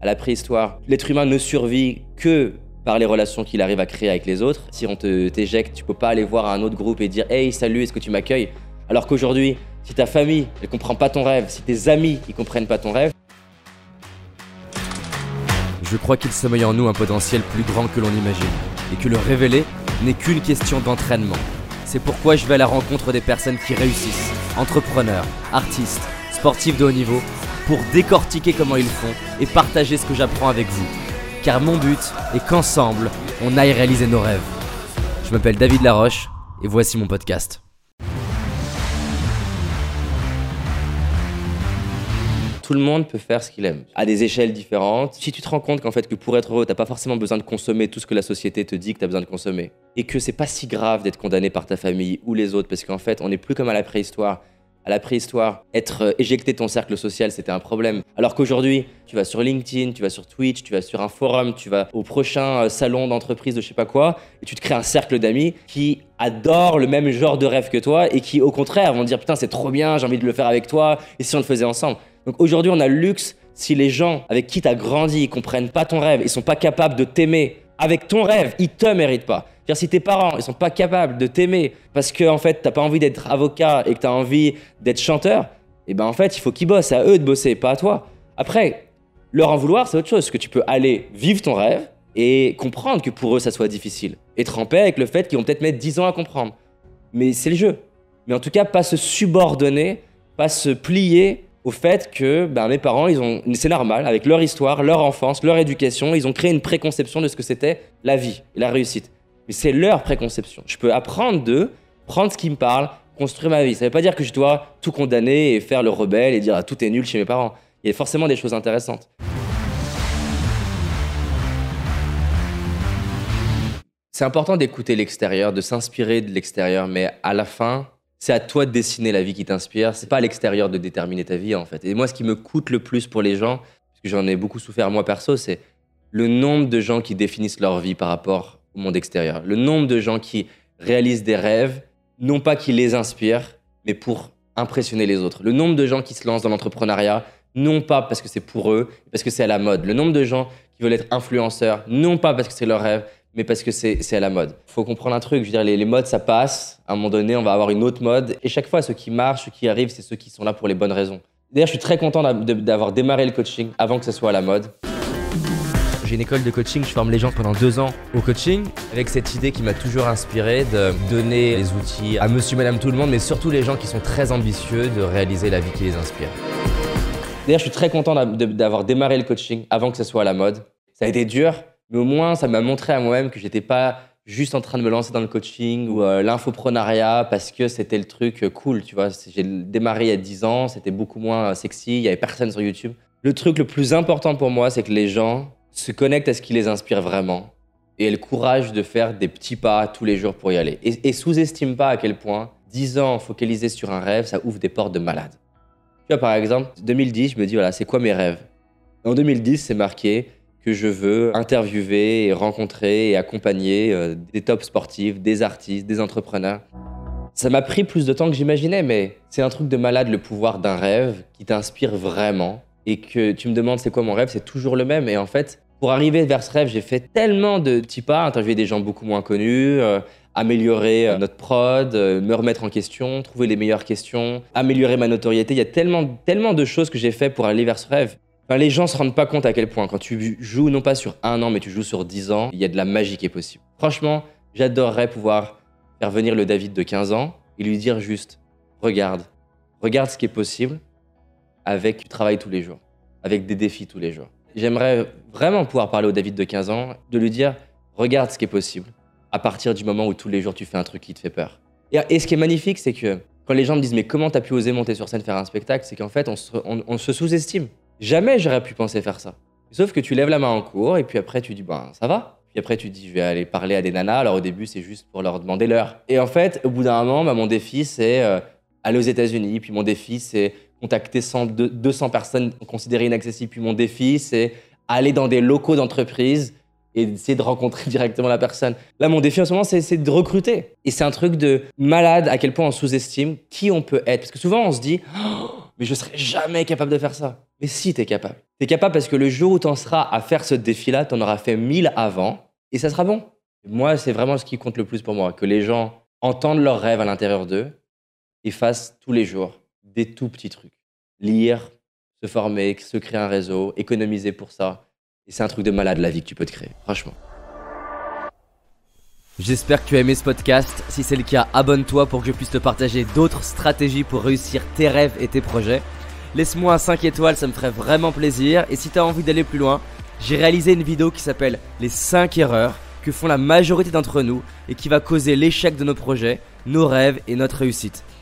à la préhistoire, l'être humain ne survit que par les relations qu'il arrive à créer avec les autres. Si on te t'éjecte, tu peux pas aller voir un autre groupe et dire Hey, salut, est-ce que tu m'accueilles? Alors qu'aujourd'hui, si ta famille, elle comprend pas ton rêve, si tes amis, ils comprennent pas ton rêve, Je crois qu'il sommeille en nous un potentiel plus grand que l'on imagine, et que le révéler n'est qu'une question d'entraînement. C'est pourquoi je vais à la rencontre des personnes qui réussissent, entrepreneurs, artistes, sportifs de haut niveau, pour décortiquer comment ils font et partager ce que j'apprends avec vous. Car mon but est qu'ensemble, on aille réaliser nos rêves. Je m'appelle David Laroche, et voici mon podcast. tout le monde peut faire ce qu'il aime, à des échelles différentes. Si tu te rends compte qu'en fait que pour être heureux, t'as pas forcément besoin de consommer tout ce que la société te dit que t'as besoin de consommer, et que c'est pas si grave d'être condamné par ta famille ou les autres, parce qu'en fait, on n'est plus comme à la préhistoire. À la préhistoire, être euh, éjecté de ton cercle social, c'était un problème. Alors qu'aujourd'hui, tu vas sur LinkedIn, tu vas sur Twitch, tu vas sur un forum, tu vas au prochain euh, salon d'entreprise de je sais pas quoi, et tu te crées un cercle d'amis qui adorent le même genre de rêve que toi et qui, au contraire, vont dire putain, c'est trop bien, j'ai envie de le faire avec toi, et si on le faisait ensemble. Donc aujourd'hui, on a le luxe, si les gens avec qui tu as grandi, ils comprennent pas ton rêve, ils sont pas capables de t'aimer avec ton rêve, ils te méritent pas. Si tes parents, ils sont pas capables de t'aimer parce que en fait, t'as pas envie d'être avocat et que tu as envie d'être chanteur, et eh ben en fait, il faut qu'ils bossent, à eux de bosser, pas à toi. Après, leur en vouloir, c'est autre chose, que tu peux aller vivre ton rêve et comprendre que pour eux, ça soit difficile. En paix avec le fait qu'ils vont peut-être mettre 10 ans à comprendre. Mais c'est le jeu. Mais en tout cas, pas se subordonner, pas se plier au fait que ben, mes parents, ils ont, c'est normal, avec leur histoire, leur enfance, leur éducation, ils ont créé une préconception de ce que c'était la vie et la réussite. C'est leur préconception. Je peux apprendre d'eux, prendre ce qui me parle, construire ma vie. Ça ne veut pas dire que je dois tout condamner et faire le rebelle et dire ah, tout est nul chez mes parents. Il y a forcément des choses intéressantes. C'est important d'écouter l'extérieur, de s'inspirer de l'extérieur, mais à la fin, c'est à toi de dessiner la vie qui t'inspire. C'est pas à l'extérieur de déterminer ta vie, en fait. Et moi, ce qui me coûte le plus pour les gens, parce que j'en ai beaucoup souffert moi perso, c'est le nombre de gens qui définissent leur vie par rapport au monde extérieur. Le nombre de gens qui réalisent des rêves, non pas qui les inspirent, mais pour impressionner les autres. Le nombre de gens qui se lancent dans l'entrepreneuriat, non pas parce que c'est pour eux, parce que c'est à la mode. Le nombre de gens qui veulent être influenceurs, non pas parce que c'est leur rêve, mais parce que c'est à la mode. Il faut comprendre un truc, je veux dire, les, les, modes, ça passe. À un moment donné, on va avoir une autre mode. Et chaque fois, ceux qui marchent, ceux qui arrivent, c'est ceux qui sont là pour les bonnes raisons. D'ailleurs, je suis très content d'avoir démarré le coaching avant que ce soit à la mode. J'ai une école de coaching, je forme les gens pendant deux ans au coaching, avec cette idée qui m'a toujours inspiré de donner les outils à monsieur, madame, tout le monde, mais surtout les gens qui sont très ambitieux de réaliser la vie qui les inspire. D'ailleurs, je suis très content d'avoir démarré le coaching avant que ce soit à la mode. Ça a été dur, mais au moins, ça m'a montré à moi-même que j'étais pas juste en train de me lancer dans le coaching ou euh, l'infoprenariat parce que c'était le truc euh, cool, tu vois. J'ai démarré il y a 10 ans, c'était beaucoup moins euh, sexy, il y avait personne sur YouTube. Le truc le plus important pour moi, c'est que les gens se connectent à ce qui les inspire vraiment et aient le courage de faire des petits pas tous les jours pour y aller. Et, sous-estime pas à quel point 10 ans focalisés sur un rêve, ça ouvre des portes de malade. Tu vois, par exemple, 2010, je me dis, voilà, c'est quoi mes rêves? En 2010, c'est marqué que je veux interviewer et rencontrer et accompagner euh, des top sportifs, des artistes, des entrepreneurs. Ça m'a pris plus de temps que j'imaginais, mais c'est un truc de malade le pouvoir d'un rêve qui t'inspire vraiment et que tu me demandes c'est quoi mon rêve, c'est toujours le même. Et en fait, pour arriver vers ce rêve, j'ai fait tellement de petits pas, interviewer des gens beaucoup moins connus, euh, améliorer euh, notre prod, me remettre en question, trouver les meilleures questions, améliorer ma notoriété. Il y a tellement, tellement de choses que j'ai fait pour aller vers ce rêve les gens se rendent pas compte à quel point, quand tu joues non pas sur un an, mais tu joues sur dix ans, il y a de la magie qui est possible. Franchement, j'adorerais pouvoir faire venir le David de 15 ans et lui dire juste, regarde, regarde ce qui est possible avec du travail tous les jours, avec des défis tous les jours. J'aimerais vraiment pouvoir parler au David de 15 ans, de lui dire, regarde ce qui est possible à partir du moment où tous les jours tu fais un truc qui te fait peur. Et, ce qui est magnifique, c'est que quand les gens me disent, mais comment t'as pu oser monter sur scène faire un spectacle, c'est qu'en fait, on se sous-estime. Jamais j'aurais pu penser faire ça. Sauf que tu lèves la main en cours et puis après tu dis ben ça va. Puis après tu dis je vais aller parler à des nanas. Alors au début c'est juste pour leur demander l'heure. Et en fait au bout d'un moment bah, mon défi c'est euh, aller aux États-Unis. Puis mon défi c'est contacter 100, 200 personnes considérées inaccessibles. Puis mon défi c'est aller dans des locaux d'entreprise et essayer de rencontrer directement la personne. Là, mon défi en ce moment, c'est de recruter. Et c'est un truc de malade à quel point on sous-estime qui on peut être. Parce que souvent, on se dit, oh, mais je serais jamais capable de faire ça. Mais si, t'es capable. T'es capable parce que le jour où t'en seras à faire ce défi-là, t'en auras fait mille avant et ça sera bon. Moi, c'est vraiment ce qui compte le plus pour moi, que les gens entendent leurs rêves à l'intérieur d'eux et fassent tous les jours des tout petits trucs. Lire, se former, se créer un réseau, économiser pour ça. Et c'est un truc de malade la vie que tu peux te créer, franchement. J'espère que tu as aimé ce podcast. Si c'est le cas, abonne-toi pour que je puisse te partager d'autres stratégies pour réussir tes rêves et tes projets. Laisse-moi un 5 étoiles, ça me ferait vraiment plaisir. Et si tu as envie d'aller plus loin, j'ai réalisé une vidéo qui s'appelle Les 5 erreurs que font la majorité d'entre nous et qui va causer l'échec de nos projets, nos rêves et notre réussite.